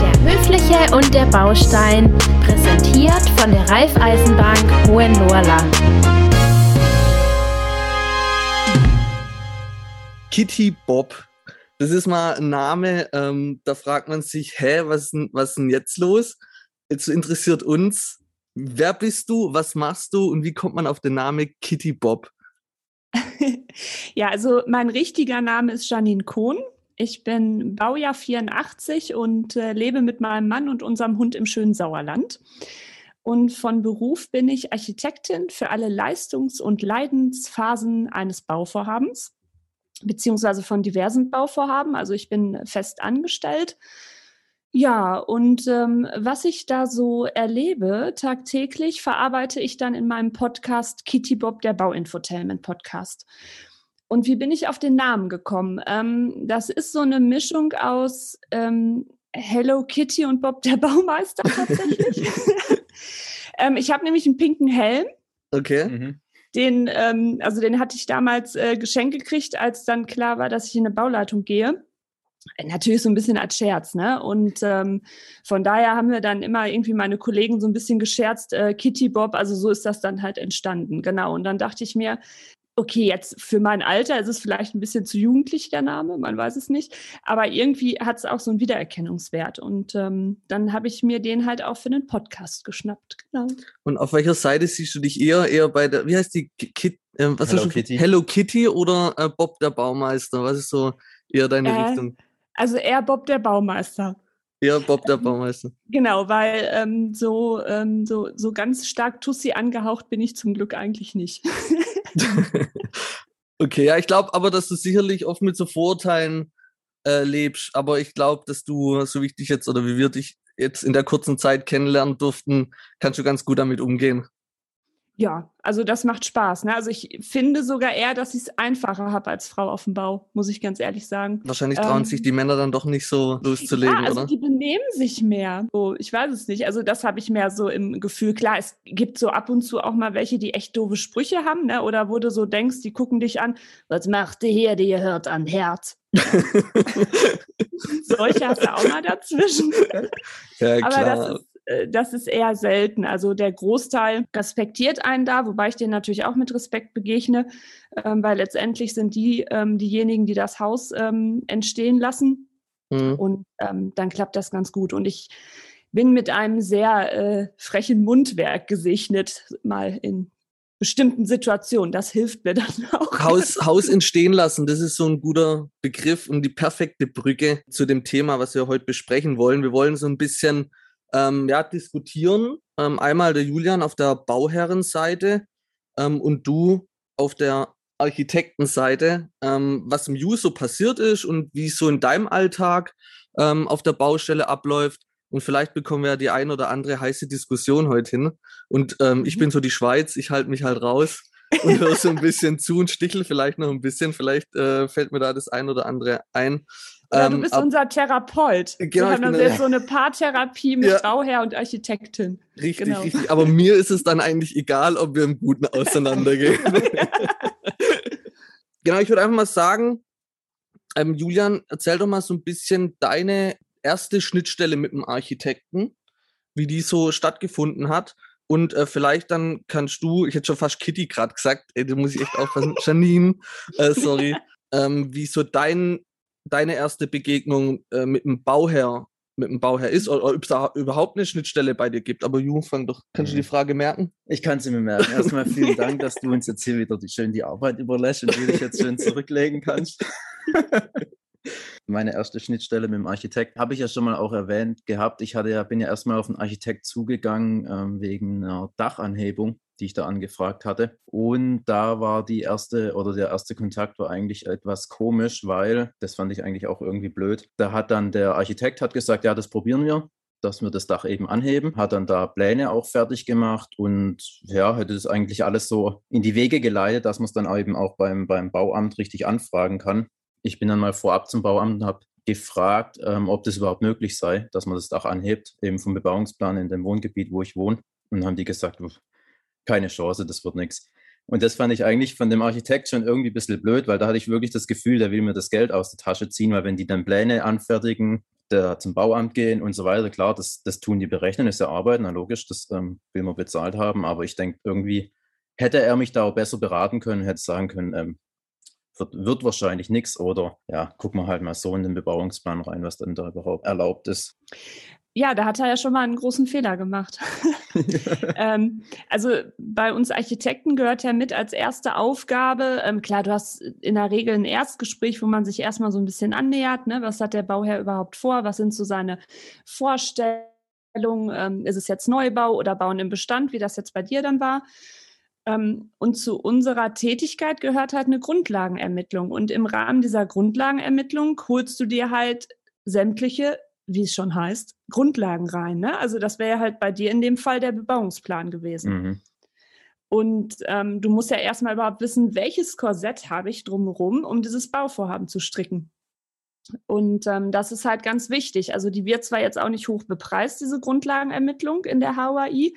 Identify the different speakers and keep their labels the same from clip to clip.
Speaker 1: Der Höfliche und der Baustein, präsentiert von der Raiffeisenbank Hohenlohrland.
Speaker 2: Kitty Bob. Das ist mal ein Name, ähm, da fragt man sich, hä, was, was ist denn jetzt los? Jetzt interessiert uns, wer bist du, was machst du und wie kommt man auf den Namen Kitty Bob?
Speaker 3: ja, also mein richtiger Name ist Janine Kohn. Ich bin Baujahr 84 und äh, lebe mit meinem Mann und unserem Hund im schönen Sauerland. Und von Beruf bin ich Architektin für alle Leistungs- und Leidensphasen eines Bauvorhabens, beziehungsweise von diversen Bauvorhaben. Also ich bin fest angestellt. Ja, und ähm, was ich da so erlebe tagtäglich, verarbeite ich dann in meinem Podcast Kitty Bob, der Bauinfotainment Podcast. Und wie bin ich auf den Namen gekommen? Ähm, das ist so eine Mischung aus ähm, Hello Kitty und Bob der Baumeister tatsächlich. ähm, ich habe nämlich einen pinken Helm.
Speaker 2: Okay. Mhm.
Speaker 3: Den, ähm, also den hatte ich damals äh, geschenkt gekriegt, als dann klar war, dass ich in eine Bauleitung gehe. Natürlich so ein bisschen als Scherz, ne? Und ähm, von daher haben wir dann immer irgendwie meine Kollegen so ein bisschen gescherzt, äh, Kitty Bob, also so ist das dann halt entstanden, genau. Und dann dachte ich mir, okay, jetzt für mein Alter ist es vielleicht ein bisschen zu jugendlich der Name, man weiß es nicht, aber irgendwie hat es auch so einen Wiedererkennungswert und ähm, dann habe ich mir den halt auch für den Podcast geschnappt, genau.
Speaker 2: Und auf welcher Seite siehst du dich eher, eher bei der, wie heißt die, Kit, äh, was Hello Kitty. Hello Kitty oder äh, Bob der Baumeister, was ist so eher deine äh, Richtung?
Speaker 3: Also eher Bob der Baumeister.
Speaker 2: Ja, Bob der Baumeister.
Speaker 3: Genau, weil ähm, so, ähm, so, so ganz stark Tussi angehaucht bin ich zum Glück eigentlich nicht.
Speaker 2: okay, ja, ich glaube aber, dass du sicherlich oft mit so Vorurteilen äh, lebst. Aber ich glaube, dass du, so wie ich dich jetzt oder wie wir dich jetzt in der kurzen Zeit kennenlernen durften, kannst du ganz gut damit umgehen.
Speaker 3: Ja, also das macht Spaß. Ne? Also ich finde sogar eher, dass ich es einfacher habe als Frau auf dem Bau, muss ich ganz ehrlich sagen.
Speaker 2: Wahrscheinlich trauen ähm, sich die Männer dann doch nicht so loszulegen, ja,
Speaker 3: also
Speaker 2: oder?
Speaker 3: Die benehmen sich mehr. So, ich weiß es nicht. Also das habe ich mehr so im Gefühl. Klar, es gibt so ab und zu auch mal welche, die echt doofe Sprüche haben, ne? Oder wo du so denkst, die gucken dich an, was macht ihr hier, die hört an Herz. Solche hast du auch mal dazwischen. Ja, klar. Aber das ist, das ist eher selten. Also der Großteil respektiert einen da, wobei ich denen natürlich auch mit Respekt begegne, ähm, weil letztendlich sind die ähm, diejenigen, die das Haus ähm, entstehen lassen. Mhm. Und ähm, dann klappt das ganz gut. Und ich bin mit einem sehr äh, frechen Mundwerk gesegnet, mal in bestimmten Situationen. Das hilft mir dann auch.
Speaker 2: Haus, Haus entstehen lassen, das ist so ein guter Begriff und die perfekte Brücke zu dem Thema, was wir heute besprechen wollen. Wir wollen so ein bisschen ähm, ja, diskutieren. Ähm, einmal der Julian auf der Bauherrenseite ähm, und du auf der Architektenseite, ähm, was im so passiert ist und wie es so in deinem Alltag ähm, auf der Baustelle abläuft. Und vielleicht bekommen wir ja die ein oder andere heiße Diskussion heute hin. Und ähm, ich mhm. bin so die Schweiz, ich halte mich halt raus und höre so ein bisschen zu und stichel vielleicht noch ein bisschen. Vielleicht äh, fällt mir da das ein oder andere ein.
Speaker 3: Ja, du ähm, bist ab, unser Therapeut. Genau, Wir haben dann jetzt so eine Paartherapie mit ja. Bauherr und Architektin.
Speaker 2: Richtig, genau. richtig. Aber mir ist es dann eigentlich egal, ob wir im Guten auseinandergehen. genau, ich würde einfach mal sagen, ähm, Julian, erzähl doch mal so ein bisschen deine erste Schnittstelle mit dem Architekten, wie die so stattgefunden hat. Und äh, vielleicht dann kannst du, ich hätte schon fast Kitty gerade gesagt, ey, da muss ich echt aufpassen, Janine, äh, sorry, ähm, wie so dein deine erste Begegnung äh, mit dem Bauherr mit dem Bauherr ist oder ob es da überhaupt eine Schnittstelle bei dir gibt. Aber Jung, fang doch, kannst du die mhm. Frage merken?
Speaker 4: Ich kann sie mir merken. Erstmal vielen Dank, dass du uns jetzt hier wieder die, schön die Arbeit überlässt und du dich jetzt schön zurücklegen kannst. Meine erste Schnittstelle mit dem Architekt habe ich ja schon mal auch erwähnt gehabt. Ich hatte ja, bin ja erstmal auf den Architekt zugegangen ähm, wegen einer Dachanhebung die ich da angefragt hatte. Und da war die erste oder der erste Kontakt war eigentlich etwas komisch, weil das fand ich eigentlich auch irgendwie blöd. Da hat dann der Architekt hat gesagt, ja, das probieren wir dass wir das Dach eben anheben, hat dann da Pläne auch fertig gemacht und ja, hätte das eigentlich alles so in die Wege geleitet, dass man es dann eben auch beim, beim Bauamt richtig anfragen kann. Ich bin dann mal vorab zum Bauamt und habe gefragt, ähm, ob das überhaupt möglich sei, dass man das Dach anhebt, eben vom Bebauungsplan in dem Wohngebiet, wo ich wohne. Und haben die gesagt, keine Chance, das wird nichts. Und das fand ich eigentlich von dem Architekt schon irgendwie ein bisschen blöd, weil da hatte ich wirklich das Gefühl, der will mir das Geld aus der Tasche ziehen, weil wenn die dann Pläne anfertigen, der zum Bauamt gehen und so weiter, klar, das, das tun die berechnen, ist ja Arbeit, na logisch, das ähm, will man bezahlt haben, aber ich denke, irgendwie hätte er mich da auch besser beraten können, hätte sagen können, ähm, wird, wird wahrscheinlich nichts oder ja, gucken wir halt mal so in den Bebauungsplan rein, was dann da überhaupt erlaubt ist.
Speaker 3: Ja, da hat er ja schon mal einen großen Fehler gemacht. ähm, also bei uns Architekten gehört ja mit als erste Aufgabe, ähm, klar, du hast in der Regel ein Erstgespräch, wo man sich erstmal so ein bisschen annähert, ne? was hat der Bauherr überhaupt vor, was sind so seine Vorstellungen, ähm, ist es jetzt Neubau oder Bauen im Bestand, wie das jetzt bei dir dann war. Ähm, und zu unserer Tätigkeit gehört halt eine Grundlagenermittlung. Und im Rahmen dieser Grundlagenermittlung holst du dir halt sämtliche wie es schon heißt, Grundlagen rein. Ne? Also das wäre halt bei dir in dem Fall der Bebauungsplan gewesen. Mhm. Und ähm, du musst ja erstmal überhaupt wissen, welches Korsett habe ich drumherum, um dieses Bauvorhaben zu stricken. Und ähm, das ist halt ganz wichtig. Also die wird zwar jetzt auch nicht hoch bepreist, diese Grundlagenermittlung in der HUAI,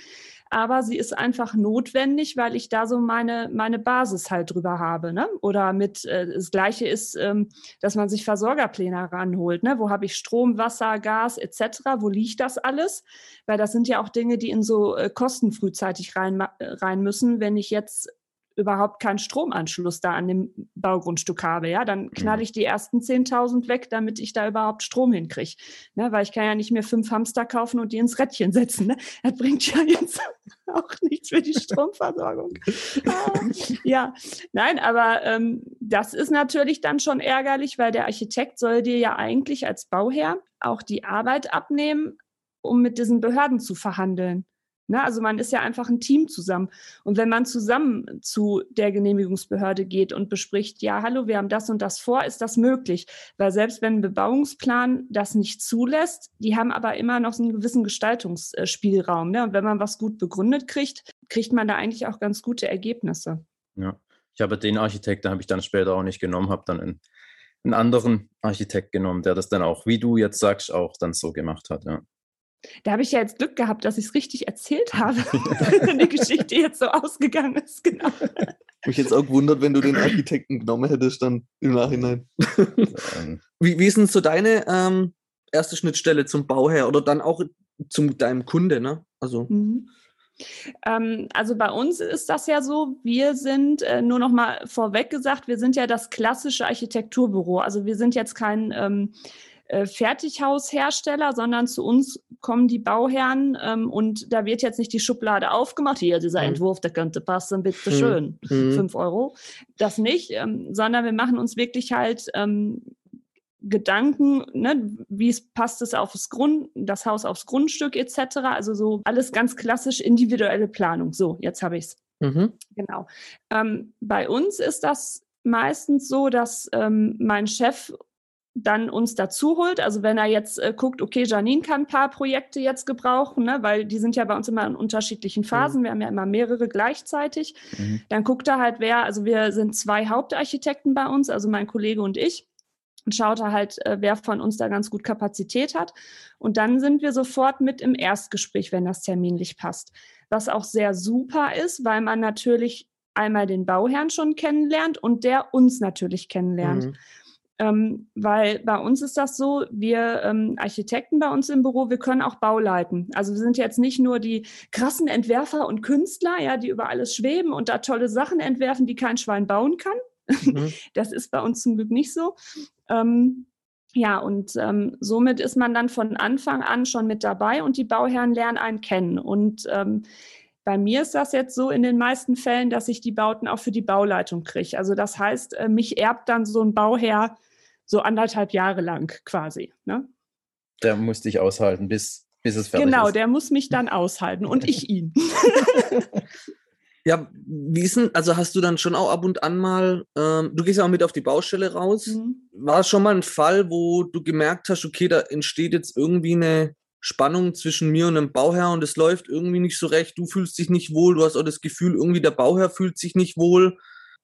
Speaker 3: aber sie ist einfach notwendig, weil ich da so meine, meine Basis halt drüber habe. Ne? Oder mit, äh, das Gleiche ist, ähm, dass man sich Versorgerpläne ranholt. Ne? Wo habe ich Strom, Wasser, Gas etc.? Wo liegt das alles? Weil das sind ja auch Dinge, die in so äh, Kosten frühzeitig rein, rein müssen. Wenn ich jetzt überhaupt keinen Stromanschluss da an dem Baugrundstück habe, ja, dann knalle mhm. ich die ersten 10.000 weg, damit ich da überhaupt Strom hinkriege. Ne? Weil ich kann ja nicht mehr fünf Hamster kaufen und die ins Rädchen setzen. Ne? Das bringt ja jetzt auch nichts für die Stromversorgung. ah, ja, nein, aber ähm, das ist natürlich dann schon ärgerlich, weil der Architekt soll dir ja eigentlich als Bauherr auch die Arbeit abnehmen, um mit diesen Behörden zu verhandeln. Ne? Also man ist ja einfach ein Team zusammen. Und wenn man zusammen zu der Genehmigungsbehörde geht und bespricht, ja, hallo, wir haben das und das vor, ist das möglich. Weil selbst wenn ein Bebauungsplan das nicht zulässt, die haben aber immer noch so einen gewissen Gestaltungsspielraum. Ne? Und wenn man was gut begründet kriegt, kriegt man da eigentlich auch ganz gute Ergebnisse.
Speaker 4: Ja, ich habe den Architekt, den habe ich dann später auch nicht genommen, habe dann einen, einen anderen Architekt genommen, der das dann auch, wie du jetzt sagst, auch dann so gemacht hat. Ja.
Speaker 3: Da habe ich ja jetzt Glück gehabt, dass ich es richtig erzählt habe. die Geschichte jetzt so ausgegangen ist, genau.
Speaker 2: Mich jetzt auch gewundert, wenn du den Architekten genommen hättest, dann im Nachhinein. wie, wie ist denn so deine ähm, erste Schnittstelle zum Bauherr oder dann auch zu deinem Kunde, ne? Also. Mhm.
Speaker 3: Ähm, also bei uns ist das ja so, wir sind, äh, nur noch mal vorweg gesagt, wir sind ja das klassische Architekturbüro. Also wir sind jetzt kein ähm, äh, Fertighaushersteller, sondern zu uns kommen die Bauherren ähm, und da wird jetzt nicht die Schublade aufgemacht. Hier, dieser mhm. Entwurf, der könnte passen, bitte schön. Mhm. Fünf Euro. Das nicht, ähm, sondern wir machen uns wirklich halt ähm, Gedanken, ne, wie es passt es aufs Grund, das Haus aufs Grundstück etc. Also so alles ganz klassisch individuelle Planung. So, jetzt habe ich es. Mhm. Genau. Ähm, bei uns ist das meistens so, dass ähm, mein Chef dann uns dazu holt. Also wenn er jetzt äh, guckt, okay, Janine kann ein paar Projekte jetzt gebrauchen, ne, weil die sind ja bei uns immer in unterschiedlichen Phasen. Mhm. Wir haben ja immer mehrere gleichzeitig. Mhm. Dann guckt er halt, wer, also wir sind zwei Hauptarchitekten bei uns, also mein Kollege und ich. Und schaut er halt, äh, wer von uns da ganz gut Kapazität hat. Und dann sind wir sofort mit im Erstgespräch, wenn das terminlich passt. Was auch sehr super ist, weil man natürlich einmal den Bauherrn schon kennenlernt und der uns natürlich kennenlernt. Mhm. Ähm, weil bei uns ist das so, wir ähm, Architekten bei uns im Büro, wir können auch Bauleiten. Also wir sind jetzt nicht nur die krassen Entwerfer und Künstler, ja, die über alles schweben und da tolle Sachen entwerfen, die kein Schwein bauen kann. Mhm. Das ist bei uns zum Glück nicht so. Ähm, ja, und ähm, somit ist man dann von Anfang an schon mit dabei und die Bauherren lernen einen kennen. Und ähm, bei mir ist das jetzt so in den meisten Fällen, dass ich die Bauten auch für die Bauleitung kriege. Also das heißt, äh, mich erbt dann so ein Bauherr so anderthalb Jahre lang quasi. Ne?
Speaker 4: Der muss dich aushalten, bis, bis es fertig
Speaker 3: genau,
Speaker 4: ist.
Speaker 3: Genau, der muss mich dann aushalten und ich ihn.
Speaker 2: ja, wie ist denn, also hast du dann schon auch ab und an mal, ähm, du gehst ja auch mit auf die Baustelle raus. Mhm. War es schon mal ein Fall, wo du gemerkt hast, okay, da entsteht jetzt irgendwie eine Spannung zwischen mir und dem Bauherr und es läuft irgendwie nicht so recht, du fühlst dich nicht wohl, du hast auch das Gefühl, irgendwie der Bauherr fühlt sich nicht wohl,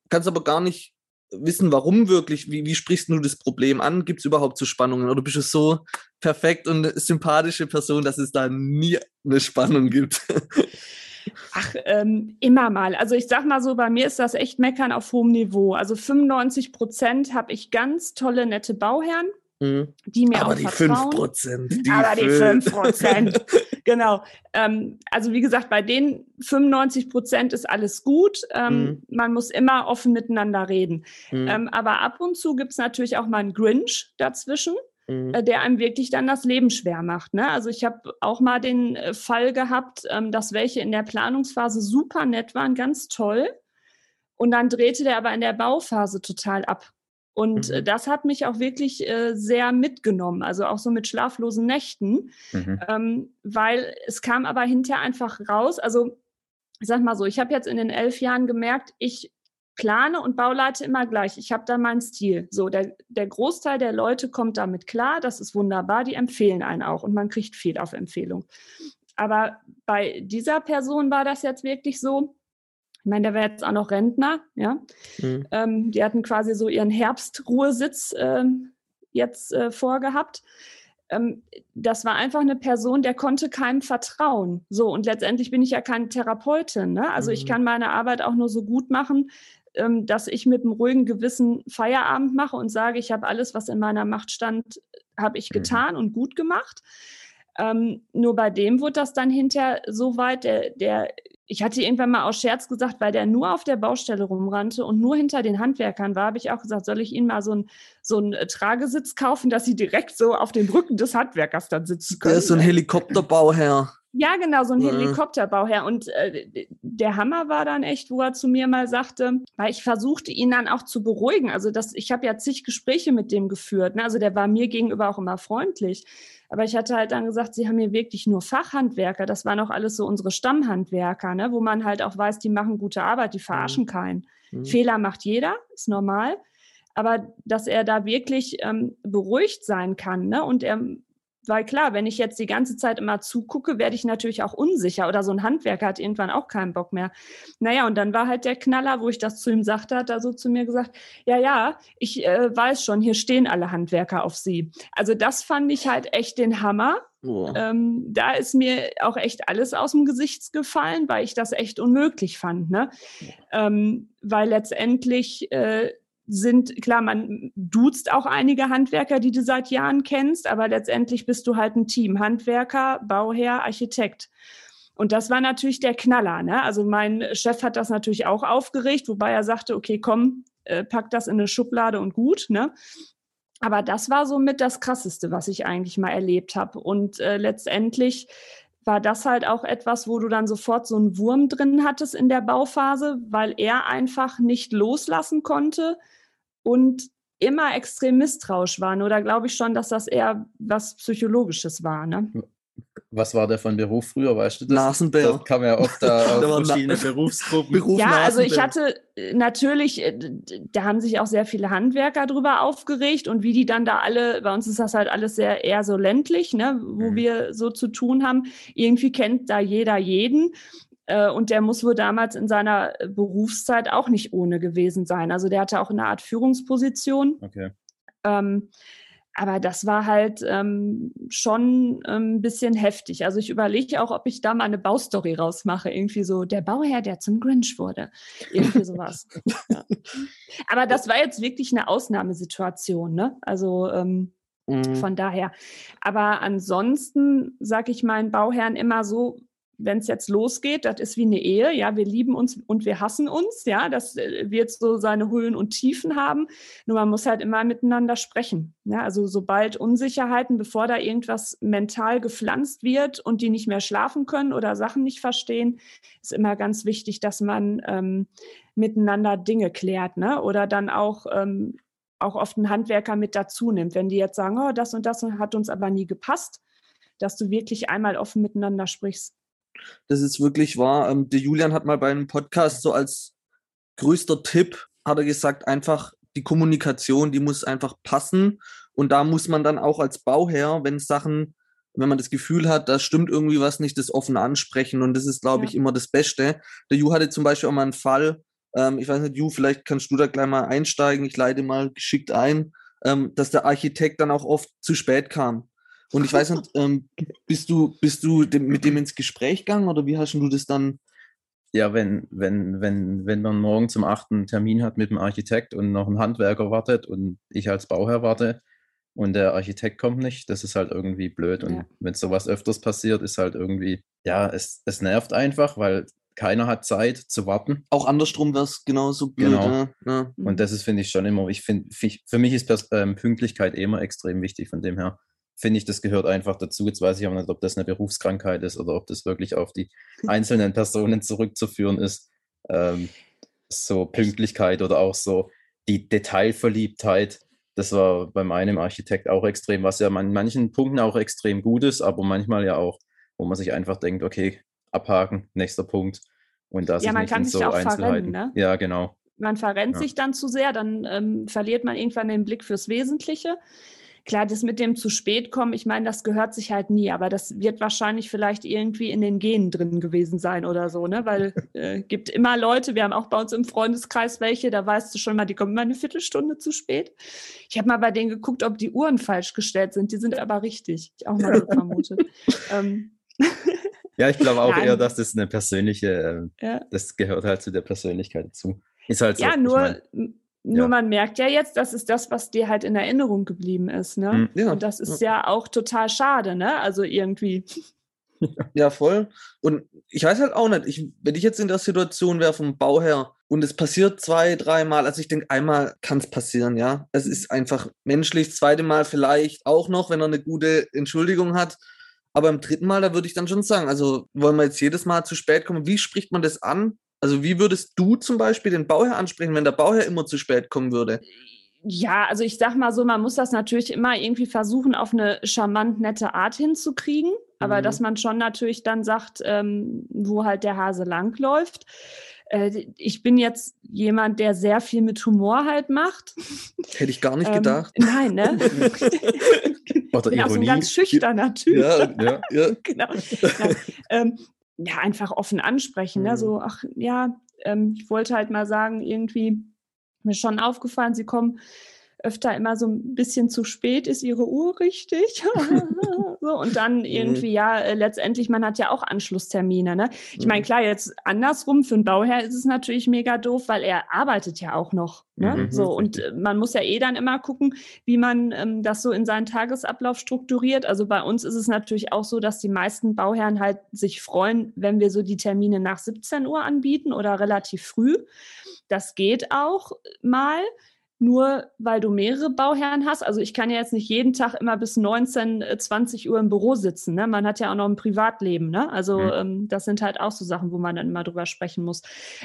Speaker 2: kannst aber gar nicht wissen, warum wirklich, wie, wie sprichst du das Problem an? Gibt es überhaupt so Spannungen? Oder bist du so perfekt und sympathische Person, dass es da nie eine Spannung gibt?
Speaker 3: Ach, ähm, immer mal. Also ich sag mal so, bei mir ist das echt Meckern auf hohem Niveau. Also 95 Prozent habe ich ganz tolle, nette Bauherren. Mhm. Die mir
Speaker 2: aber
Speaker 3: auch
Speaker 2: die
Speaker 3: vertrauen.
Speaker 2: 5 Prozent.
Speaker 3: aber die 5 Prozent. genau. Ähm, also wie gesagt, bei den 95 Prozent ist alles gut. Ähm, mhm. Man muss immer offen miteinander reden. Mhm. Ähm, aber ab und zu gibt es natürlich auch mal einen Grinch dazwischen. Mhm. Äh, der einem wirklich dann das Leben schwer macht. Ne? Also ich habe auch mal den äh, Fall gehabt, ähm, dass welche in der Planungsphase super nett waren, ganz toll. Und dann drehte der aber in der Bauphase total ab. Und äh, mhm. das hat mich auch wirklich äh, sehr mitgenommen, also auch so mit schlaflosen Nächten, mhm. ähm, weil es kam aber hinterher einfach raus. Also ich sag mal so, ich habe jetzt in den elf Jahren gemerkt, ich plane und bauleite immer gleich. Ich habe da meinen Stil. So, der, der Großteil der Leute kommt damit klar, das ist wunderbar, die empfehlen einen auch und man kriegt viel auf Empfehlung. Aber bei dieser Person war das jetzt wirklich so, ich meine, der war jetzt auch noch Rentner, ja. Mhm. Ähm, die hatten quasi so ihren Herbstruhesitz ähm, jetzt äh, vorgehabt. Ähm, das war einfach eine Person, der konnte keinem vertrauen. So, und letztendlich bin ich ja keine Therapeutin. Ne? Also mhm. ich kann meine Arbeit auch nur so gut machen, ähm, dass ich mit einem ruhigen Gewissen Feierabend mache und sage, ich habe alles, was in meiner Macht stand, habe ich mhm. getan mhm. und gut gemacht. Ähm, nur bei dem wurde das dann hinterher so weit, der, der, ich hatte irgendwann mal aus Scherz gesagt, weil der nur auf der Baustelle rumrannte und nur hinter den Handwerkern war, habe ich auch gesagt, soll ich Ihnen mal so einen so einen Tragesitz kaufen, dass Sie direkt so auf dem Rücken des Handwerkers dann sitzen können.
Speaker 2: Der ist so ein Helikopterbauherr.
Speaker 3: Ja, genau, so ein ja. Helikopterbauherr. Und äh, der Hammer war dann echt, wo er zu mir mal sagte, weil ich versuchte, ihn dann auch zu beruhigen. Also das, ich habe ja zig Gespräche mit dem geführt. Ne? Also der war mir gegenüber auch immer freundlich. Aber ich hatte halt dann gesagt, sie haben hier wirklich nur Fachhandwerker. Das waren auch alles so unsere Stammhandwerker, ne? wo man halt auch weiß, die machen gute Arbeit, die verarschen mhm. keinen. Mhm. Fehler macht jeder, ist normal aber dass er da wirklich ähm, beruhigt sein kann. Ne? Und er weil klar, wenn ich jetzt die ganze Zeit immer zugucke, werde ich natürlich auch unsicher oder so ein Handwerker hat irgendwann auch keinen Bock mehr. Naja, und dann war halt der Knaller, wo ich das zu ihm sagte, hat er so zu mir gesagt, ja, ja, ich äh, weiß schon, hier stehen alle Handwerker auf sie. Also das fand ich halt echt den Hammer. Oh. Ähm, da ist mir auch echt alles aus dem Gesicht gefallen, weil ich das echt unmöglich fand. Ne? Ähm, weil letztendlich äh, sind, klar, man duzt auch einige Handwerker, die du seit Jahren kennst, aber letztendlich bist du halt ein Team. Handwerker, Bauherr, Architekt. Und das war natürlich der Knaller. Ne? Also mein Chef hat das natürlich auch aufgeregt, wobei er sagte, okay, komm, äh, pack das in eine Schublade und gut. Ne? Aber das war somit das Krasseste, was ich eigentlich mal erlebt habe. Und äh, letztendlich war das halt auch etwas, wo du dann sofort so einen Wurm drin hattest in der Bauphase, weil er einfach nicht loslassen konnte und immer extrem misstrauisch waren. Oder glaube ich schon, dass das eher was Psychologisches war. Ne?
Speaker 4: Was war der von Beruf früher, weißt du das?
Speaker 2: Nasenbär.
Speaker 4: Das kam ja oft da auf verschiedene Berufsgruppen.
Speaker 3: Beruf ja, also ich hatte äh, natürlich, äh, da haben sich auch sehr viele Handwerker drüber aufgeregt und wie die dann da alle, bei uns ist das halt alles sehr eher so ländlich, ne, wo mhm. wir so zu tun haben. Irgendwie kennt da jeder jeden. Äh, und der muss wohl damals in seiner Berufszeit auch nicht ohne gewesen sein. Also der hatte auch eine Art Führungsposition.
Speaker 4: Okay.
Speaker 3: Ähm, aber das war halt ähm, schon ähm, ein bisschen heftig. Also ich überlege auch, ob ich da mal eine Baustory rausmache. Irgendwie so der Bauherr, der zum Grinch wurde. Irgendwie sowas. ja. Aber das war jetzt wirklich eine Ausnahmesituation. Ne? Also ähm, mhm. von daher. Aber ansonsten sage ich meinen Bauherren immer so, wenn es jetzt losgeht, das ist wie eine Ehe, ja, wir lieben uns und wir hassen uns, ja, das äh, wird so seine Höhen und Tiefen haben. Nur man muss halt immer miteinander sprechen. Ja, also sobald Unsicherheiten, bevor da irgendwas mental gepflanzt wird und die nicht mehr schlafen können oder Sachen nicht verstehen, ist immer ganz wichtig, dass man ähm, miteinander Dinge klärt, ne? Oder dann auch ähm, auch oft einen Handwerker mit dazu nimmt, wenn die jetzt sagen, oh, das und das hat uns aber nie gepasst, dass du wirklich einmal offen miteinander sprichst.
Speaker 2: Das ist wirklich wahr. Ähm, der Julian hat mal bei einem Podcast so als größter Tipp, hat er gesagt, einfach die Kommunikation, die muss einfach passen. Und da muss man dann auch als Bauherr, wenn Sachen, wenn man das Gefühl hat, da stimmt irgendwie was nicht, das offen ansprechen. Und das ist, glaube ja. ich, immer das Beste. Der Ju hatte zum Beispiel auch mal einen Fall, ähm, ich weiß nicht, Ju, vielleicht kannst du da gleich mal einsteigen, ich leite mal geschickt ein, ähm, dass der Architekt dann auch oft zu spät kam. Und ich weiß nicht, ähm, bist du, bist du dem, mit dem ins Gespräch gegangen oder wie hast du das dann
Speaker 4: Ja, wenn, wenn, wenn, wenn man morgen zum achten Termin hat mit dem Architekt und noch ein Handwerker wartet und ich als Bauherr warte und der Architekt kommt nicht, das ist halt irgendwie blöd. Und
Speaker 3: Ja.
Speaker 4: wenn sowas öfters passiert, ist halt irgendwie, ja, es, es nervt einfach, weil keiner hat Zeit zu warten.
Speaker 2: Auch andersrum wäre es genauso blöd.
Speaker 4: Genau.
Speaker 2: Ja, ja.
Speaker 3: Mhm.
Speaker 4: Und das ist, finde ich, schon immer, ich finde, für mich ist ähm, Pünktlichkeit eh immer extrem wichtig. Von dem her finde ich, das gehört einfach dazu. Jetzt weiß ich aber nicht, ob das eine Berufskrankheit ist oder ob das wirklich auf die einzelnen Personen zurückzuführen ist. Ähm, so Pünktlichkeit oder auch so die Detailverliebtheit. Das war bei meinem Architekt auch extrem, was ja an manchen Punkten auch extrem gut ist, aber manchmal ja auch, wo man sich einfach denkt, okay, abhaken, nächster Punkt. Und da
Speaker 3: Ja, man
Speaker 4: nicht
Speaker 3: kann sich
Speaker 4: so
Speaker 3: auch verrennen,
Speaker 4: Einzelheiten.
Speaker 3: ne?
Speaker 4: Ja, genau.
Speaker 3: man verrennt
Speaker 4: Ja.
Speaker 3: sich dann zu sehr, dann ähm, verliert man irgendwann den Blick fürs Wesentliche. Klar, das mit dem zu spät kommen, ich meine, das gehört sich halt nie, aber das wird wahrscheinlich vielleicht irgendwie in den Genen drin gewesen sein oder so, ne? Weil äh, gibt immer Leute, wir haben auch bei uns im Freundeskreis welche, da weißt du schon mal, die kommen immer eine Viertelstunde zu spät. Ich habe mal bei denen geguckt, ob die Uhren falsch gestellt sind. Die sind aber richtig. Ich auch mal so vermutet. ähm,
Speaker 4: Ja, ich glaube auch
Speaker 3: Nein.
Speaker 4: eher, dass das eine persönliche, äh,
Speaker 3: ja.
Speaker 4: das gehört halt zu der Persönlichkeit dazu. Ist halt so.
Speaker 3: Ja,
Speaker 4: ich
Speaker 3: nur,
Speaker 4: mein,
Speaker 3: n- nur
Speaker 4: ja.
Speaker 3: man merkt ja jetzt, das ist das, was dir halt in Erinnerung geblieben ist. Ne?
Speaker 4: Mhm.
Speaker 2: Ja,
Speaker 3: Und das ist ja. auch total schade, ne? Also irgendwie.
Speaker 2: Ja, voll. Und ich weiß halt auch nicht, ich, wenn ich jetzt in der Situation wäre vom Bauherr und es passiert zwei, dreimal, also ich denke, einmal kann es passieren, ja. Es ist einfach menschlich, das zweite Mal vielleicht auch noch, wenn er eine gute Entschuldigung hat. Aber im dritten Mal, da würde ich dann schon sagen, also wollen wir jetzt jedes Mal zu spät kommen? Wie spricht man das an? Also wie würdest du zum Beispiel den Bauherr ansprechen, wenn der Bauherr immer zu spät kommen würde?
Speaker 3: Ja, also ich sag mal so, man muss das natürlich immer irgendwie versuchen, auf eine charmant nette Art hinzukriegen. Aber
Speaker 2: Mhm.
Speaker 3: dass man schon natürlich dann sagt, ähm, wo halt der Hase langläuft. Äh, ich bin jetzt jemand, der sehr viel mit Humor halt macht.
Speaker 2: Hätte ich gar nicht
Speaker 3: Ähm,
Speaker 2: gedacht.
Speaker 3: Nein, ne?
Speaker 4: Oder
Speaker 3: bin auch so ein
Speaker 4: Ironie.
Speaker 3: ganz schüchterner Typ.
Speaker 2: Ja,
Speaker 4: ja.
Speaker 2: ja.
Speaker 3: genau. Ja, ähm, ja, einfach offen ansprechen.
Speaker 2: Mhm.
Speaker 3: Ne? So, ach ja, ähm, ich wollte halt mal sagen, irgendwie mir ist schon aufgefallen, sie kommen öfter immer so ein bisschen zu spät. Ist ihre Uhr richtig? so, und dann irgendwie, ja, äh, letztendlich, man hat ja auch Anschlusstermine. Ne? Ich meine,
Speaker 2: Mhm.
Speaker 3: klar, jetzt andersrum, für einen Bauherr ist es natürlich mega doof, weil er arbeitet ja auch noch. Ne?
Speaker 4: Mhm,
Speaker 3: so, und äh, man muss ja eh dann immer gucken, wie man ähm, das so in seinen Tagesablauf strukturiert. Also bei uns ist es natürlich auch so, dass die meisten Bauherren halt sich freuen, wenn wir so die Termine nach 17 Uhr anbieten oder relativ früh. Das geht auch mal. Nur weil du mehrere Bauherren hast. Also ich kann ja jetzt nicht jeden Tag immer bis 19, äh, 20 Uhr im Büro sitzen. Ne? Man hat ja auch noch ein Privatleben. Ne? Also
Speaker 4: Mhm.
Speaker 3: ähm, das sind halt auch so Sachen, wo man dann immer drüber sprechen muss.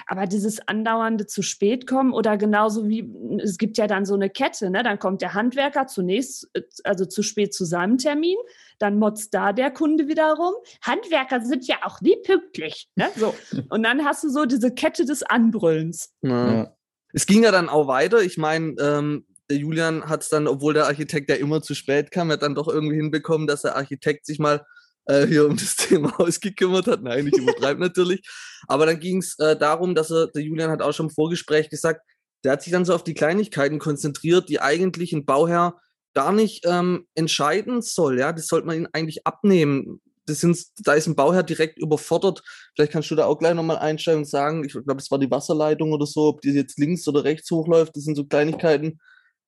Speaker 3: Aber dieses andauernde zu spät kommen oder genauso wie, es gibt ja dann so eine Kette, ne? dann kommt der Handwerker zunächst, äh, also zu spät zu seinem Termin, dann motzt da der Kunde wieder rum. Handwerker sind ja auch nie pünktlich. Ne? So. Und dann hast du so diese Kette des Anbrüllens.
Speaker 2: Ja. Es ging ja dann auch weiter. Ich meine, ähm, der Julian hat es dann, obwohl der Architekt ja immer zu spät kam, hat dann doch irgendwie hinbekommen, dass der Architekt sich mal äh, hier um das Thema Haus gekümmert hat. Nein, ich übertreibe natürlich. Aber dann ging es äh, darum, dass er, der Julian hat auch schon im Vorgespräch gesagt, der hat sich dann so auf die Kleinigkeiten konzentriert, die eigentlich ein Bauherr gar nicht ähm, entscheiden soll. Ja, das sollte man ihn eigentlich abnehmen. Das sind, da ist ein Bauherr direkt überfordert. Vielleicht kannst du da auch gleich nochmal einsteigen und sagen, ich glaube, es war die Wasserleitung oder so, ob die jetzt links oder rechts hochläuft. Das sind so Kleinigkeiten.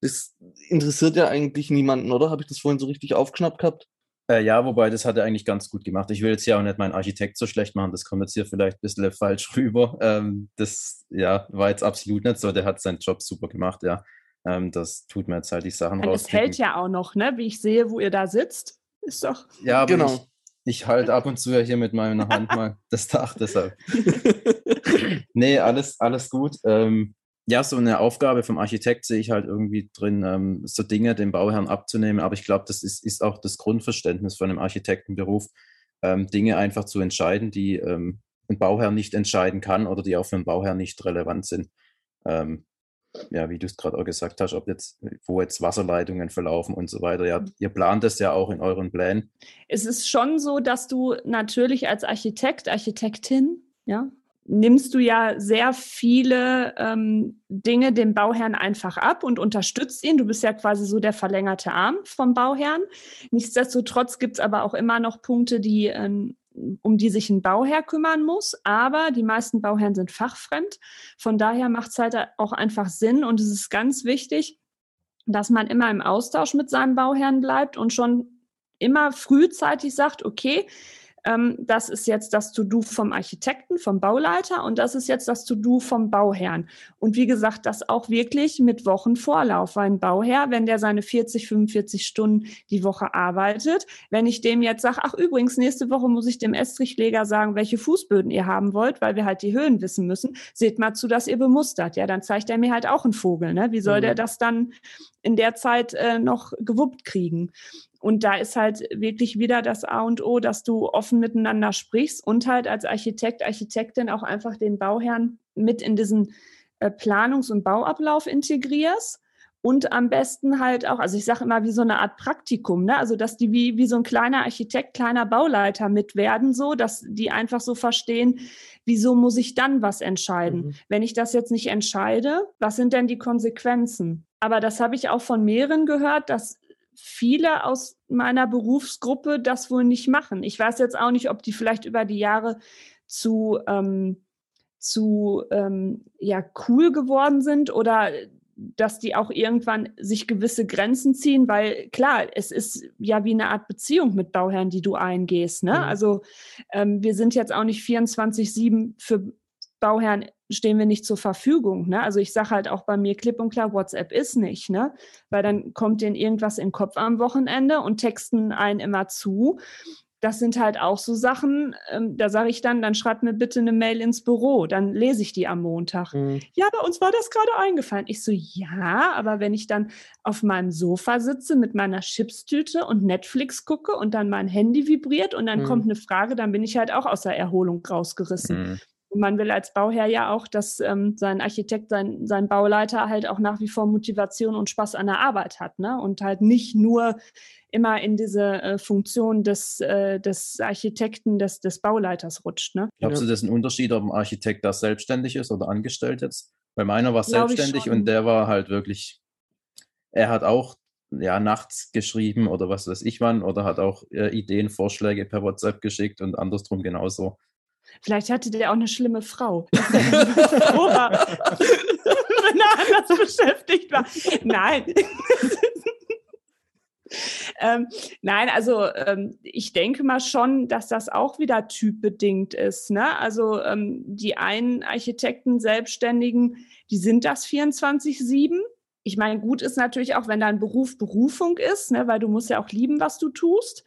Speaker 2: Das interessiert ja eigentlich niemanden, oder? Habe ich das vorhin so richtig aufgeschnappt gehabt?
Speaker 4: Äh, ja, wobei das hat er eigentlich ganz gut gemacht. Ich will jetzt ja auch nicht meinen Architekt so schlecht machen, das kommt jetzt hier vielleicht ein bisschen falsch rüber. Ähm, das ja, war jetzt absolut nicht so. Der hat seinen Job super gemacht, ja. Ähm, das tut mir jetzt halt die Sachen
Speaker 3: Und es hält ja auch noch, ne? Wie ich sehe, wo ihr da sitzt. Ist doch.
Speaker 4: Ja, aber
Speaker 2: Genau.
Speaker 4: ich, ich halte ab und zu ja hier mit meiner Hand mal das Dach, deshalb. nee, alles, alles gut. Ähm, ja, so eine Aufgabe vom Architekt sehe ich halt irgendwie drin, ähm, so Dinge dem Bauherrn abzunehmen. Aber ich glaube, das ist, ist auch das Grundverständnis von einem Architektenberuf, ähm, Dinge einfach zu entscheiden, die ähm, ein Bauherr nicht entscheiden kann oder die auch für einen Bauherr nicht relevant sind. Ähm, ja, wie du es gerade auch gesagt hast, ob jetzt, wo jetzt Wasserleitungen verlaufen und so weiter. Ja, ihr plant das ja auch in euren Plänen.
Speaker 3: Es ist schon so, dass du natürlich als Architekt, Architektin, ja, nimmst du ja sehr viele ähm, Dinge dem Bauherrn einfach ab und unterstützt ihn. Du bist ja quasi so der verlängerte Arm vom Bauherrn. Nichtsdestotrotz gibt es aber auch immer noch Punkte, die ein um die sich ein Bauherr kümmern muss. Aber die meisten Bauherren sind fachfremd. Von daher macht es halt auch einfach Sinn und es ist ganz wichtig, dass man immer im Austausch mit seinem Bauherrn bleibt und schon immer frühzeitig sagt, okay, ähm, das ist jetzt das To-Do vom Architekten, vom Bauleiter und das ist jetzt das To-Do vom Bauherrn. Und wie gesagt, das auch wirklich mit Wochen Vorlauf, weil ein Bauherr, wenn der seine 40, 45 Stunden die Woche arbeitet, wenn ich dem jetzt sage, ach übrigens, nächste Woche muss ich dem Estrichleger sagen, welche Fußböden ihr haben wollt, weil wir halt die Höhen wissen müssen, seht mal zu, dass ihr bemustert. Ja, dann zeigt er mir halt auch einen Vogel. Ne? Wie soll mhm. der das dann in der Zeit äh, noch gewuppt kriegen? Und da ist halt wirklich wieder das A und O, dass du offen miteinander sprichst und halt als Architekt, Architektin auch einfach den Bauherrn mit in diesen äh, Planungs- und Bauablauf integrierst. Und am besten halt auch, also ich sage immer wie so eine Art Praktikum, ne? Also dass die wie, wie so ein kleiner Architekt, kleiner Bauleiter mit werden, so, dass die einfach so verstehen, wieso muss ich dann was entscheiden? Mhm. Wenn ich das jetzt nicht entscheide, was sind denn die Konsequenzen? Aber das habe ich auch von mehreren gehört, dass viele aus meiner Berufsgruppe das wohl nicht machen. Ich weiß jetzt auch nicht, ob die vielleicht über die Jahre zu, ähm, zu ähm, ja, cool geworden sind oder dass die auch irgendwann sich gewisse Grenzen ziehen, weil klar, es ist ja wie eine Art Beziehung mit Bauherren, die du eingehst. Ne? Mhm. Also ähm, wir sind jetzt auch nicht 24-7 für Bauherren stehen wir nicht zur Verfügung. Ne? Also ich sage halt auch bei mir klipp und klar, WhatsApp ist nicht, ne? Weil dann kommt denen irgendwas in den Kopf am Wochenende und texten einen immer zu. Das sind halt auch so Sachen, ähm, da sage ich dann, dann schreibt mir bitte eine Mail ins Büro, dann lese ich die am Montag. Mhm. Ja, bei uns war das gerade eingefallen. Ich so, ja, aber wenn ich dann auf meinem Sofa sitze mit meiner Chipstüte und Netflix gucke und dann mein Handy vibriert und dann mhm. kommt eine Frage, dann bin ich halt auch aus der Erholung rausgerissen. Mhm. Und man will als Bauherr ja auch, dass ähm, sein Architekt, sein, sein Bauleiter halt auch nach wie vor Motivation und Spaß an der Arbeit hat. Ne? Und halt nicht nur immer in diese äh, Funktion des, äh, des Architekten, des, des Bauleiters rutscht. Ne?
Speaker 4: Glaubst du, das ist ein Unterschied, ob ein Architekt da selbstständig ist oder angestellt jetzt? Weil meiner war Glaub selbstständig und der war halt wirklich, er hat auch ja, nachts geschrieben oder was weiß ich wann oder hat auch äh, Ideen, Vorschläge per WhatsApp geschickt und andersrum genauso.
Speaker 3: Vielleicht hatte der auch eine schlimme Frau. wenn er anders beschäftigt war. Nein. ähm, nein, also ähm, ich denke mal schon, dass das auch wieder typbedingt ist. Ne? Also ähm, die einen Architekten, Selbstständigen, die sind das 24-7. Ich meine, gut ist natürlich auch, wenn dein Beruf Berufung ist, ne? weil du musst ja auch lieben, was du tust.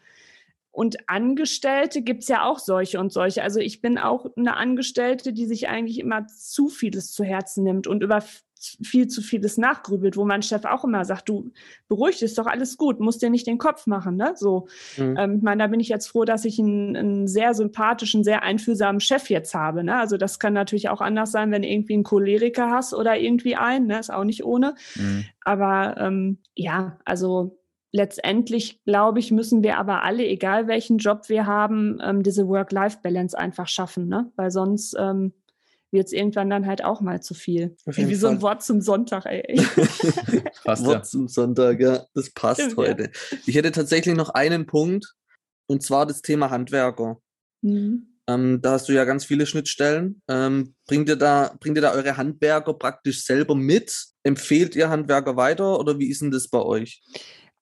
Speaker 3: Und Angestellte gibt es ja auch solche und solche. Also ich bin auch eine Angestellte, die sich eigentlich immer zu vieles zu Herzen nimmt und über viel zu vieles nachgrübelt, wo mein Chef auch immer sagt, du beruhig dich, ist doch alles gut, musst dir nicht den Kopf machen, ne? So, mhm. ähm, ich meine, da bin ich jetzt froh, dass ich einen, einen, sehr sympathischen, sehr einfühlsamen Chef jetzt habe, ne? Also das kann natürlich auch anders sein, wenn du irgendwie einen Choleriker hast oder irgendwie einen, ne? Ist auch nicht ohne. Mhm. Aber ähm, ja, also letztendlich, glaube ich, müssen wir aber alle, egal welchen Job wir haben, ähm, diese Work-Life-Balance einfach schaffen, ne? Weil sonst ähm, wird es irgendwann dann halt auch mal zu viel. Wie Fall. so ein Wort zum Sonntag, ey.
Speaker 2: Passt Wort ja. zum Sonntag, ja, das passt Stimmt, heute. Ja. Ich hätte tatsächlich noch einen Punkt, und zwar das Thema Handwerker. Mhm. Ähm, da hast du ja ganz viele Schnittstellen. Ähm, bringt, ihr da, bringt ihr da eure Handwerker praktisch selber mit? Empfehlt ihr Handwerker weiter oder wie ist denn das bei euch?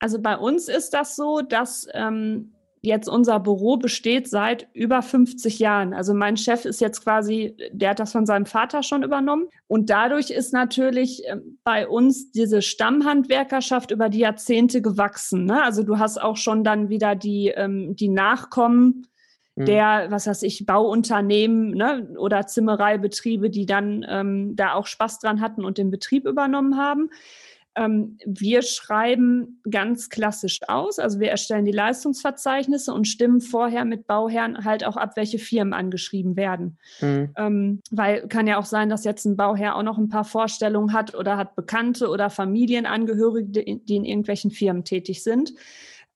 Speaker 3: Also bei uns ist das so, dass ähm, jetzt unser Büro besteht seit über 50 Jahren. Also mein Chef ist jetzt quasi, der hat das von seinem Vater schon übernommen. Und dadurch ist natürlich äh, bei uns diese Stammhandwerkerschaft über die Jahrzehnte gewachsen. Ne? Also du hast auch schon dann wieder die, ähm, die Nachkommen mhm. der, was weiß ich, Bauunternehmen ne, oder Zimmereibetriebe, die dann ähm, da auch Spaß dran hatten und den Betrieb übernommen haben. Ähm, wir schreiben ganz klassisch aus, also wir erstellen die Leistungsverzeichnisse und stimmen vorher mit Bauherren halt auch ab, welche Firmen angeschrieben werden. Mhm. Ähm, weil kann ja auch sein, dass jetzt ein Bauherr auch noch ein paar Vorstellungen hat oder hat Bekannte oder Familienangehörige, die in irgendwelchen Firmen tätig sind.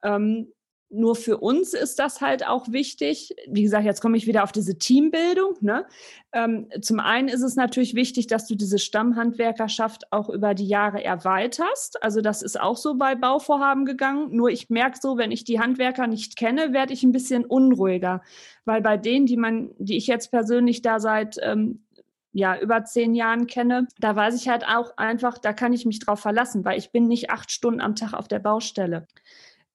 Speaker 3: Ähm, nur für uns ist das halt auch wichtig. Wie gesagt, jetzt komme ich wieder auf diese Teambildung. Ne? Ähm, zum einen ist es natürlich wichtig, dass du diese Stammhandwerkerschaft auch über die Jahre erweiterst. Also das ist auch so bei Bauvorhaben gegangen. Nur ich merke so, wenn ich die Handwerker nicht kenne, werde ich ein bisschen unruhiger. Weil bei denen, die man, die ich jetzt persönlich da seit ähm, ja, über zehn Jahren kenne, da weiß ich halt auch einfach, da kann ich mich drauf verlassen, weil ich bin nicht acht Stunden am Tag auf der Baustelle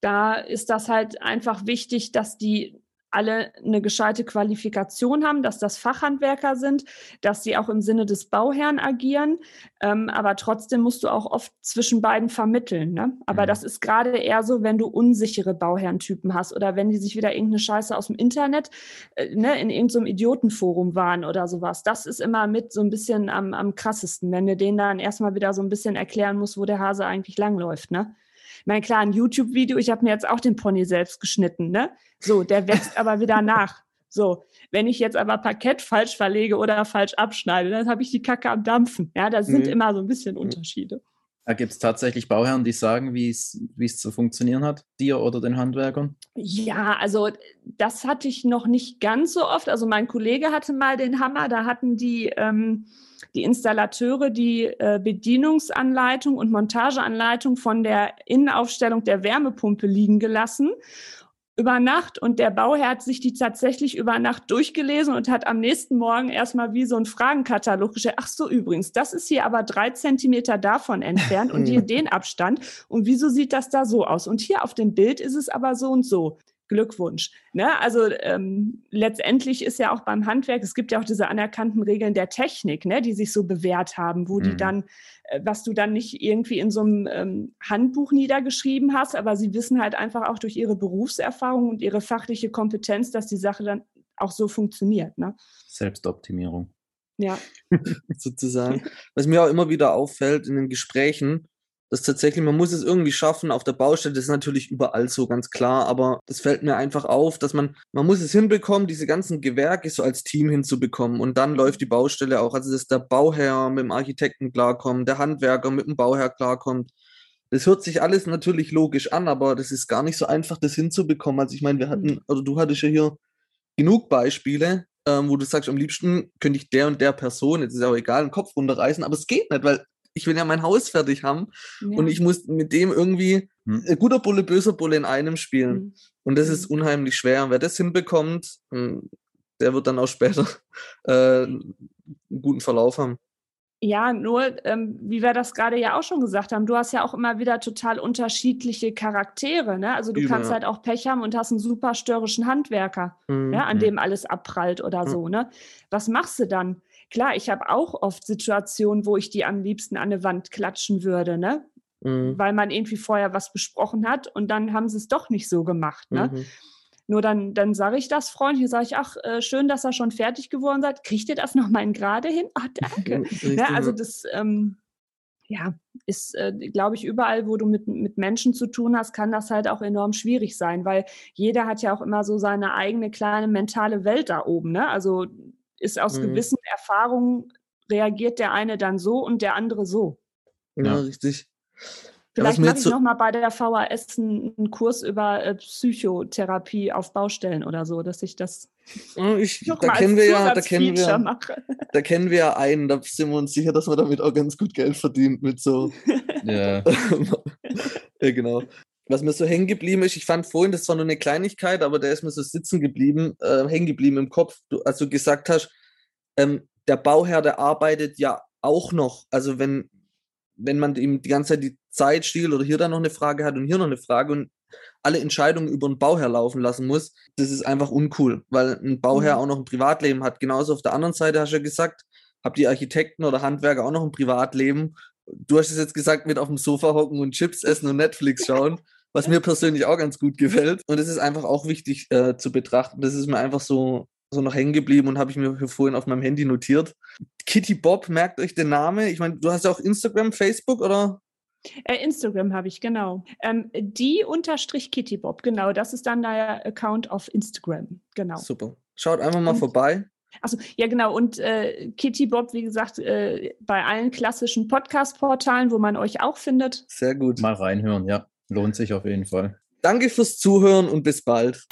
Speaker 3: da ist das halt einfach wichtig, dass die alle eine gescheite Qualifikation haben, dass das Fachhandwerker sind, dass sie auch im Sinne des Bauherrn agieren. Ähm, aber trotzdem musst du auch oft zwischen beiden vermitteln. Ne? Aber mhm. das ist gerade eher so, wenn du unsichere Bauherrentypen hast oder wenn die sich wieder irgendeine Scheiße aus dem Internet äh, ne, in irgendeinem Idiotenforum waren oder sowas. Das ist immer mit so ein bisschen am, am krassesten, wenn du denen dann erstmal wieder so ein bisschen erklären musst, wo der Hase eigentlich langläuft. Ne? Mein klar, ein YouTube-Video, ich habe mir jetzt auch den Pony selbst geschnitten, ne? So, der wächst aber wieder nach. So, wenn ich jetzt aber Parkett falsch verlege oder falsch abschneide, dann habe ich die Kacke am Dampfen. Ja, da sind mhm. immer so ein bisschen Unterschiede.
Speaker 4: Da gibt es tatsächlich Bauherren, die sagen, wie es zu funktionieren hat, dir oder den Handwerkern?
Speaker 3: Ja, also das hatte ich noch nicht ganz so oft. Also mein Kollege hatte mal den Hammer, da hatten die ähm, die Installateure die äh, Bedienungsanleitung und Montageanleitung von der Innenaufstellung der Wärmepumpe liegen gelassen über Nacht und der Bauherr hat sich die tatsächlich über Nacht durchgelesen und hat am nächsten Morgen erstmal wie so ein Fragenkatalog gestellt. Ach so, übrigens, das ist hier aber drei Zentimeter davon entfernt und hier den Abstand. Und wieso sieht das da so aus? Und hier auf dem Bild ist es aber so und so. Glückwunsch. Ne? Also ähm, letztendlich ist ja auch beim Handwerk, es gibt ja auch diese anerkannten Regeln der Technik, ne, die sich so bewährt haben, wo mhm. die dann, äh, was du dann nicht irgendwie in so einem ähm, Handbuch niedergeschrieben hast, aber sie wissen halt einfach auch durch ihre Berufserfahrung und ihre fachliche Kompetenz, dass die Sache dann auch so funktioniert. Ne?
Speaker 4: Selbstoptimierung.
Speaker 3: Ja.
Speaker 2: Sozusagen. Was mir auch immer wieder auffällt in den Gesprächen, das tatsächlich, man muss es irgendwie schaffen auf der Baustelle, das ist natürlich überall so, ganz klar, aber das fällt mir einfach auf, dass man, man muss es hinbekommen, diese ganzen Gewerke so als Team hinzubekommen und dann läuft die Baustelle auch, also dass der Bauherr mit dem Architekten klarkommt, der Handwerker mit dem Bauherr klarkommt. Das hört sich alles natürlich logisch an, aber das ist gar nicht so einfach, das hinzubekommen. Also ich meine, wir hatten, oder du hattest ja hier genug Beispiele, ähm, wo du sagst, am liebsten könnte ich der und der Person, jetzt ist ja auch egal, den Kopf runterreißen, aber es geht nicht, weil ich will ja mein Haus fertig haben ja. und ich muss mit dem irgendwie hm. Guter Bulle, böser Bulle in einem spielen. Hm. Und das ist hm. unheimlich schwer. Und wer das hinbekommt, hm, der wird dann auch später äh, einen guten Verlauf haben.
Speaker 3: Ja, nur, ähm, wie wir das gerade ja auch schon gesagt haben, du hast ja auch immer wieder total unterschiedliche Charaktere. Ne? Also du Über. kannst halt auch Pech haben und hast einen super störrischen Handwerker, mhm. ja, an dem alles abprallt oder mhm. so. Ne? Was machst du dann? Klar, ich habe auch oft Situationen, wo ich die am liebsten an eine Wand klatschen würde, ne? Mhm. Weil man irgendwie vorher was besprochen hat und dann haben sie es doch nicht so gemacht, ne? Mhm. Nur dann, dann sage ich das freundlich, sage ich, ach, äh, schön, dass er schon fertig geworden seid. Kriegt ihr das noch mal gerade hin? Ach, danke. ne? Also das, ähm, ja, ist, äh, glaube ich, überall, wo du mit, mit Menschen zu tun hast, kann das halt auch enorm schwierig sein, weil jeder hat ja auch immer so seine eigene kleine mentale Welt da oben. Ne? Also ist aus mhm. gewissen Erfahrungen reagiert der eine dann so und der andere so.
Speaker 2: Ja, ja. richtig.
Speaker 3: Vielleicht ja, mache ich so noch mal bei der VHS einen, einen Kurs über äh, Psychotherapie auf Baustellen oder so, dass ich das
Speaker 2: ich, da kennen wir ja, da kennen wir, mache. da kennen wir ja einen, da sind wir uns sicher, dass man damit auch ganz gut Geld verdient mit so. ja. ja, genau. Was mir so hängen geblieben ist, ich fand vorhin, das war nur eine Kleinigkeit, aber der ist mir so sitzen geblieben, äh, hängen geblieben im Kopf, du, als du gesagt hast, ähm, der Bauherr, der arbeitet ja auch noch. Also wenn, wenn man ihm die ganze Zeit die Zeit stiehlt oder hier dann noch eine Frage hat und hier noch eine Frage und alle Entscheidungen über einen Bauherr laufen lassen muss, das ist einfach uncool, weil ein Bauherr mhm. auch noch ein Privatleben hat. Genauso auf der anderen Seite hast du ja gesagt, habt die Architekten oder Handwerker auch noch ein Privatleben. Du hast es jetzt gesagt, mit auf dem Sofa hocken und Chips essen und Netflix schauen, was mir persönlich auch ganz gut gefällt. Und das ist einfach auch wichtig äh, zu betrachten. Das ist mir einfach so so noch hängen geblieben und habe ich mir vorhin auf meinem Handy notiert. Kitty Bob, merkt euch den Namen. Ich meine, du hast ja auch Instagram, Facebook oder?
Speaker 3: Äh, Instagram habe ich, genau. Ähm, die unterstrich Kitty Bob, genau. Das ist dann der Account auf Instagram, genau.
Speaker 2: Super. Schaut einfach mal und, vorbei.
Speaker 3: Achso, ja genau. Und äh, Kitty Bob, wie gesagt, äh, bei allen klassischen Podcast-Portalen, wo man euch auch findet.
Speaker 2: Sehr gut.
Speaker 4: Mal reinhören, ja. Lohnt sich auf jeden Fall.
Speaker 2: Danke fürs Zuhören und bis bald.